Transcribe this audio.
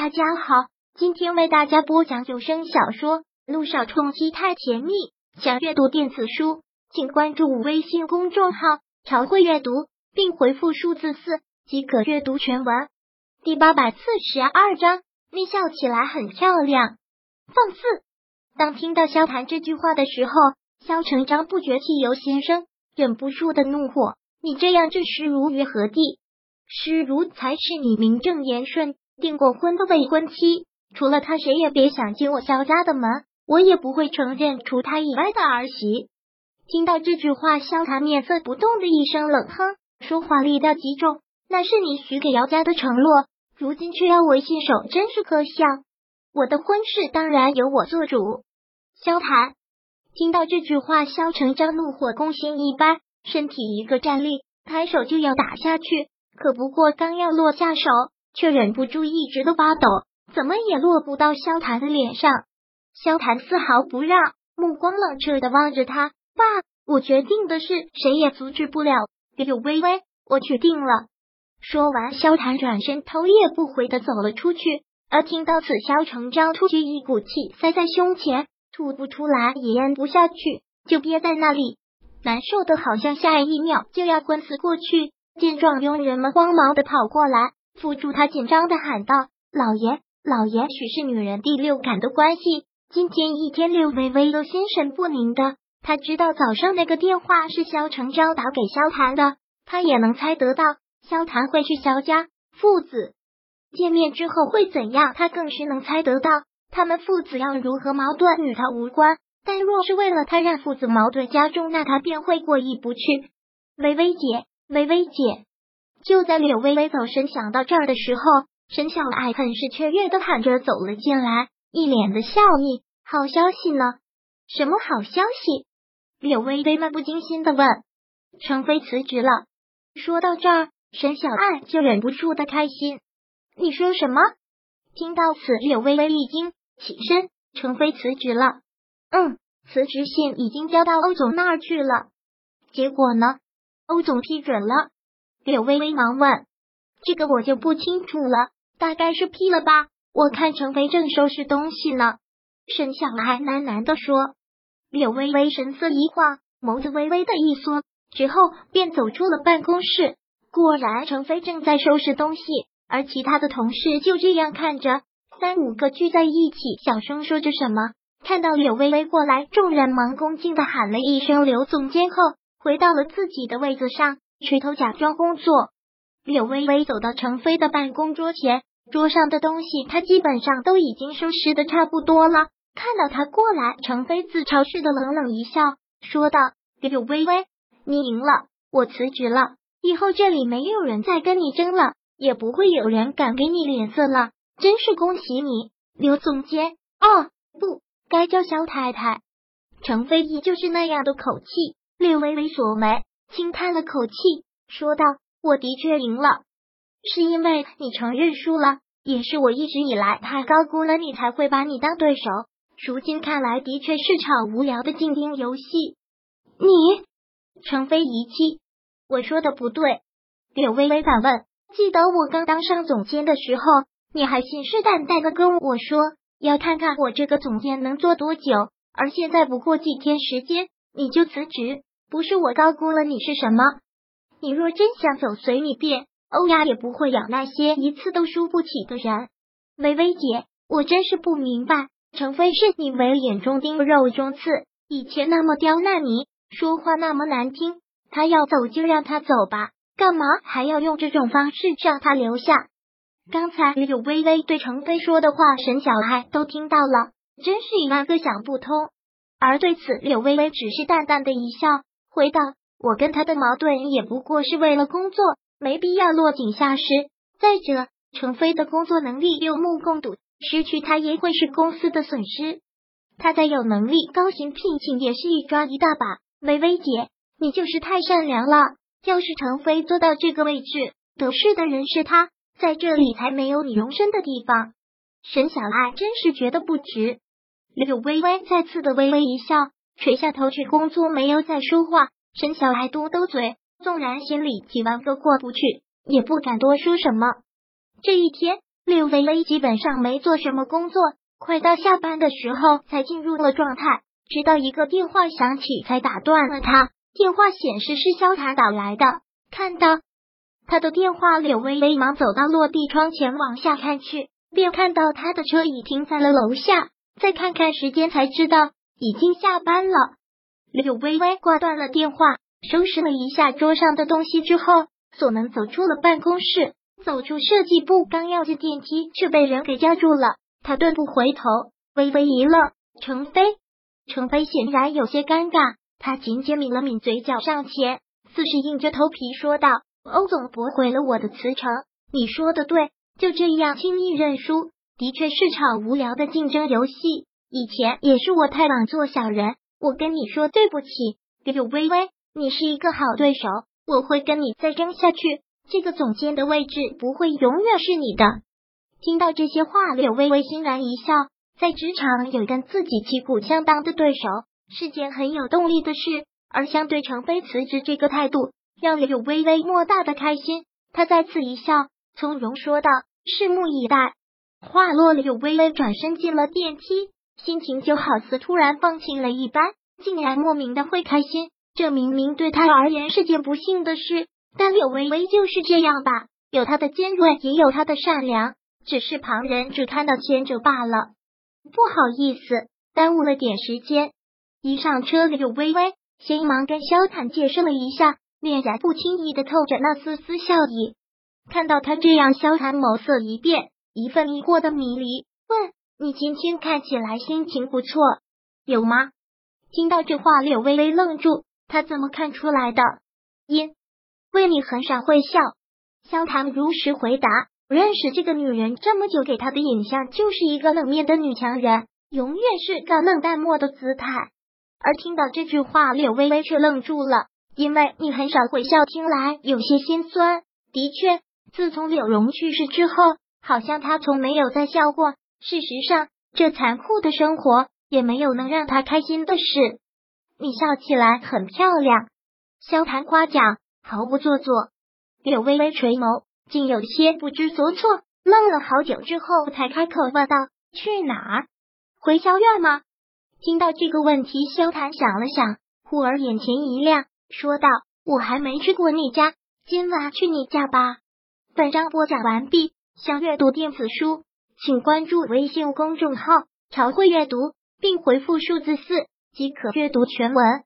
大家好，今天为大家播讲有声小说《路上冲击太甜蜜》。想阅读电子书，请关注微信公众号“朝会阅读”，并回复数字四即可阅读全文。第八百四十二章，你笑起来很漂亮。放肆！当听到萧谈这句话的时候，萧成章不觉气由心生，忍不住的怒火：“你这样置诗如于何地？诗如才是你名正言顺。”订过婚的未婚妻，除了他，谁也别想进我萧家的门。我也不会承认除他以外的儿媳。听到这句话，萧谈面色不动的一声冷哼，说话力道极重。那是你许给姚家的承诺，如今却要我信守，真是可笑。我的婚事当然由我做主。萧谈听到这句话，萧成章怒火攻心一般，身体一个站立，抬手就要打下去，可不过刚要落下手。却忍不住一直的发抖，怎么也落不到萧谈的脸上。萧谈丝毫不让，目光冷彻的望着他。爸，我决定的事，谁也阻止不了。柳微微，我决定了。说完，萧谈转身，头也不回的走了出去。而听到此，萧成章突觉一股气塞在胸前，吐不出来，也咽不下去，就憋在那里，难受的好像下一秒就要昏死过去。见状，佣人们慌忙的跑过来。扶住他，紧张的喊道：“老爷，老爷，许是女人第六感的关系，今天一天，柳微微都心神不宁的。他知道早上那个电话是萧成昭打给萧谈的，他也能猜得到萧谈会去萧家，父子见面之后会怎样，他更是能猜得到他们父子要如何矛盾，与他无关。但若是为了他让父子矛盾加重，那他便会过意不去。微微姐，微微姐。”就在柳微微走神想到这儿的时候，沈小爱很是雀跃的喊着走了进来，一脸的笑意。好消息呢？什么好消息？柳微微漫不经心的问。程飞辞职了。说到这儿，沈小爱就忍不住的开心。你说什么？听到此，柳微微一惊，起身。程飞辞职了。嗯，辞职信已经交到欧总那儿去了。结果呢？欧总批准了。柳微微忙问：“这个我就不清楚了，大概是批了吧？我看程飞正收拾东西呢。”沈小爱喃喃的说。柳微微神色一晃，眸子微微的一缩，之后便走出了办公室。果然，程飞正在收拾东西，而其他的同事就这样看着，三五个聚在一起，小声说着什么。看到柳微微过来，众人忙恭敬的喊了一声“刘总监”后，回到了自己的位子上。垂头假装工作，柳微微走到程飞的办公桌前，桌上的东西他基本上都已经收拾的差不多了。看到他过来，程飞自嘲似的冷冷一笑，说道：“柳微微，你赢了，我辞职了，以后这里没有人再跟你争了，也不会有人敢给你脸色了，真是恭喜你，刘总监。哦，不该叫肖太太。”程飞依旧是那样的口气，略微微锁眉。轻叹了口气，说道：“我的确赢了，是因为你承认输了，也是我一直以来太高估了你，才会把你当对手。如今看来，的确是场无聊的竞争游戏。”你，程飞一气，我说的不对。柳微微反问：“记得我刚当上总监的时候，你还信誓旦旦的跟我说，要看看我这个总监能做多久，而现在不过几天时间，你就辞职。”不是我高估了你是什么？你若真想走，随你便。欧亚也不会养那些一次都输不起的人。微微姐，我真是不明白，程飞是你为眼中钉肉中刺，以前那么刁难你，说话那么难听，他要走就让他走吧，干嘛还要用这种方式让他留下？刚才柳微微对程飞说的话，沈小爱都听到了，真是一万个想不通。而对此，柳微微只是淡淡的一笑。回道：“我跟他的矛盾也不过是为了工作，没必要落井下石。再者，程飞的工作能力有目共睹，失去他也会是公司的损失。他再有能力，高薪聘请也是一抓一大把。薇薇姐，你就是太善良了。要是程飞做到这个位置，得势的人是他，在这里才没有你容身的地方。”沈小爱真是觉得不值。柳微微再次的微微一笑。垂下头去工作，没有再说话。沈小爱嘟嘟嘴，纵然心里几万个过不去，也不敢多说什么。这一天，柳微微基本上没做什么工作，快到下班的时候才进入了状态，直到一个电话响起才打断了他。电话显示是萧谈打来的，看到他的电话，柳微微忙走到落地窗前往下看去，便看到他的车已停在了楼下。再看看时间，才知道已经下班了。柳微微挂断了电话，收拾了一下桌上的东西之后，锁门走出了办公室。走出设计部，刚要进电梯，却被人给叫住了。他顿不回头，微微一愣。程飞，程飞显然有些尴尬，他紧紧抿了抿嘴角上前，似是硬着头皮说道：“欧总驳回了我的辞呈，你说的对，就这样轻易认输，的确是场无聊的竞争游戏。以前也是我太莽做小人，我跟你说对不起。柳微微，你是一个好对手，我会跟你再争下去。”这个总监的位置不会永远是你的。听到这些话，柳微微欣然一笑。在职场有跟自己旗鼓相当的对手，是件很有动力的事。而相对程飞辞职这个态度，让柳微微莫大的开心。他再次一笑，从容说道：“拭目以待。”话落，柳微微转身进了电梯，心情就好似突然放晴了一般，竟然莫名的会开心。这明明对他而言是件不幸的事。但柳微微就是这样吧，有她的尖锐，也有她的善良，只是旁人只看到前者罢了。不好意思，耽误了点时间。一上车，柳微微先忙跟萧坦解释了一下，脸颊不轻易的透着那丝丝笑意。看到他这样，萧坦眸色一变，一份疑惑的迷离，问：“你今天看起来心情不错，有吗？”听到这话，柳微微愣住，他怎么看出来的？因。为你很少会笑，萧唐如实回答。认识这个女人这么久，给她的印象就是一个冷面的女强人，永远是高冷淡漠的姿态。而听到这句话，柳微微却愣住了，因为你很少会笑，听来有些心酸。的确，自从柳荣去世之后，好像她从没有再笑过。事实上，这残酷的生活也没有能让他开心的事。你笑起来很漂亮，萧谈夸奖。毫不做作，柳微微垂眸，竟有些不知所措，愣了好久之后，才开口问道：“去哪儿？回萧院吗？”听到这个问题，萧谈想了想，忽而眼前一亮，说道：“我还没去过你家，今晚去你家吧。”本章播讲完毕，想阅读电子书，请关注微信公众号“朝会阅读”，并回复数字四即可阅读全文。